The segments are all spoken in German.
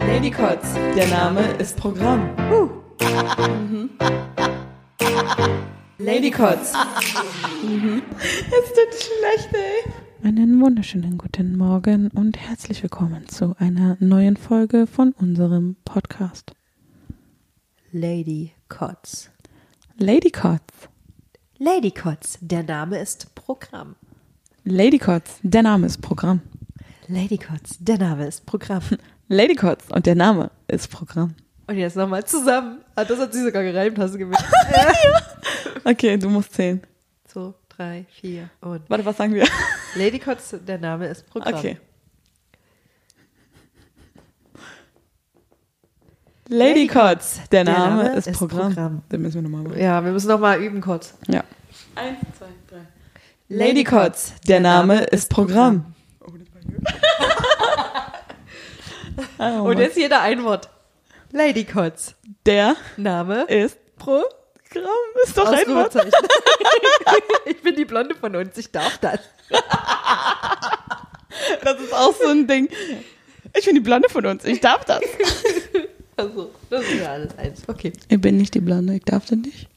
Lady Kotz, der Name ist Programm. Lady Kotz. Es tut schlecht, ey. Einen wunderschönen guten Morgen und herzlich willkommen zu einer neuen Folge von unserem Podcast. Lady Kotz. Lady Kotz. Lady Kotz, der Name ist Programm. Lady Kotz, der Name ist Programm. Lady Kotz, der Name ist Programm. Lady Kotz und der Name ist Programm. Und jetzt nochmal zusammen. Ah, das hat sie sogar gereimt, hast du gemerkt. Okay, du musst zählen. So, drei, vier und. Warte, was sagen wir? Lady Kotz, der Name ist Programm. Okay. Lady Kotz, der Name, ist, Programm. Programm. Den müssen wir nochmal machen. Ja, wir müssen nochmal üben kurz. Ja. Eins, zwei, drei. Lady Kotz, der Name ist Programm. Oh, Und jetzt jeder ein Wort. Lady Kotz, der Name ist Programm. Ist doch ein Wort. Ich bin die Blonde von uns, ich darf das. Das ist auch so ein Ding. Ich bin die Blonde von uns. Ich darf das. Also, das ist ja alles eins. Okay. Ich bin nicht die Blonde. Ich darf das nicht.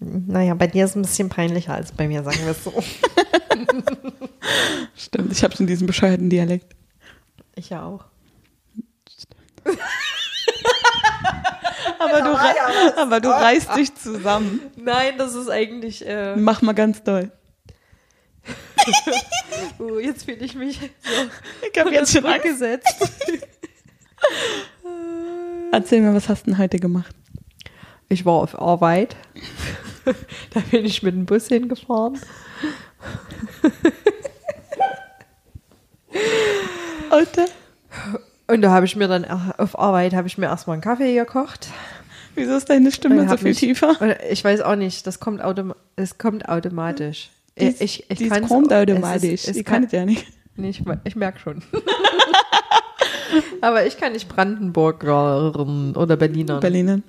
Naja, bei dir ist es ein bisschen peinlicher als bei mir, sagen wir es so. Stimmt. Ich habe schon diesen bescheuerten Dialekt. Ich ja auch. Aber du, aber du reißt dich zusammen. Nein, das ist eigentlich. Äh, Mach mal ganz doll. oh, jetzt fühle ich mich so Ich habe jetzt schon Angst. Erzähl mir, was hast du denn heute gemacht? Ich war auf Arbeit. da bin ich mit dem Bus hingefahren. Heute? Und da habe ich mir dann auf Arbeit habe ich mir erstmal einen Kaffee gekocht. Wieso ist deine Stimme Und so viel mich- tiefer? Und ich weiß auch nicht, das kommt, autom es kommt automatisch. Dies, ich ich dies kommt es automatisch. ist- es ich kann es ja nicht. Nee, ich, ich merke schon. Aber ich kann nicht Brandenburger oder Berliner. Berliner.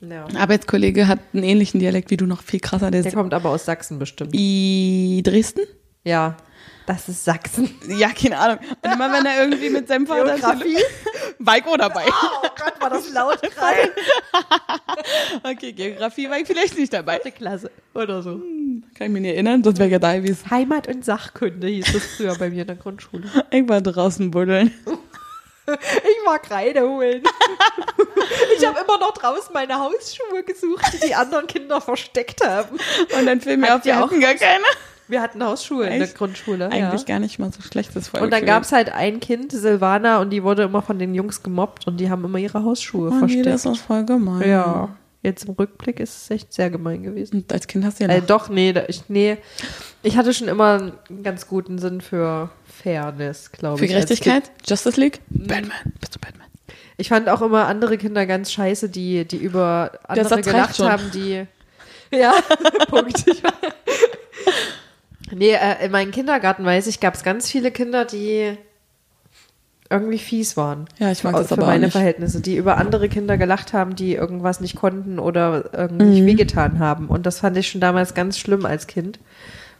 Ja. Ein Arbeitskollege hat einen ähnlichen Dialekt wie du, noch viel krasser. Der Der kommt aber aus Sachsen bestimmt. I Dresden? Ja, das ist Sachsen. Ja, keine Ahnung. Und immer wenn er irgendwie mit seinem Vater... Geografie? Auch dabei. Oh Gott, war das laut gerade. Okay, Geografie war ich vielleicht nicht dabei. Klasse oder so. Kann ich mich nicht erinnern, sonst wäre ich ja da gewesen. Heimat- und Sachkunde hieß das früher bei mir in der Grundschule. Ich war draußen buddeln. Ich war Kreide holen. Ich habe immer noch draußen meine Hausschuhe gesucht, die die anderen Kinder versteckt haben. Und dann fiel mir auf, wir auch hatten gar keine. Wir hatten Hausschuhe in der Echt? Grundschule. Eigentlich ja. gar nicht mal so schlechtes Volk. Und dann gab es halt ein Kind, Silvana, und die wurde immer von den Jungs gemobbt und die haben immer ihre Hausschuhe oh, nee, versteckt. das ist voll gemein. ja. Jetzt im Rückblick ist es echt sehr gemein gewesen. Und als Kind hast du ja Äh, doch, nee, ich, nee. Ich hatte schon immer einen ganz guten Sinn für Fairness, glaube für ich. als Gerechtigkeit. Justice League. Mhm. Batman. Bist du Batman? Ich fand auch immer andere Kinder ganz scheiße, die, die über andere gelacht haben, die. Ja, Punkt. Ich war- nee, äh, in meinem Kindergarten, weiß ich, gab es ganz viele Kinder, die irgendwie fies waren. Ja, ich mag das für aber auch meine nicht. Verhältnisse, die über andere Kinder gelacht haben, die irgendwas nicht konnten oder irgendwie Mhm. wehgetan haben. Und das fand ich schon damals ganz schlimm als Kind.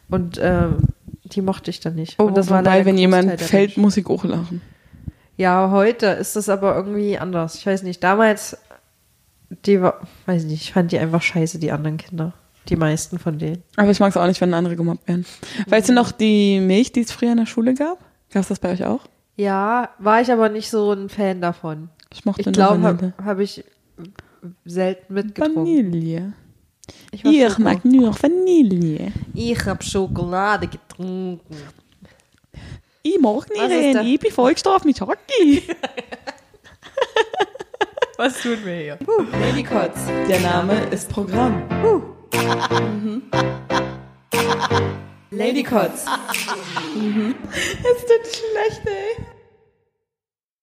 Und ähm, die mochte ich dann nicht. Oh, und das war wobei, ein wenn jemand fällt, muss ich auch lachen. Ja, heute ist das aber irgendwie anders. Ich weiß nicht, damals, die war, weiß nicht, ich fand die einfach scheiße, die anderen Kinder. Die meisten von denen. Aber ich mag es auch nicht, wenn andere gemobbt werden. Weißt du noch die Milch, die es früher in der Schule gab? Gab es das bei euch auch? Ja, war ich aber nicht so ein Fan davon. Ich mochte Ich nur glaube, habe hab ich selten mitgetrunken. Vanille. Ich, Ich Schoko. mag nur noch Vanille. ich habe Schokolade getrunken. Ich mag nicht da? Ich bin vollgestraft mit Hockey. Was tun wir hier? Lady Kotz, der Name ist Programm. Lady Kotz. Es tut schlecht, ey.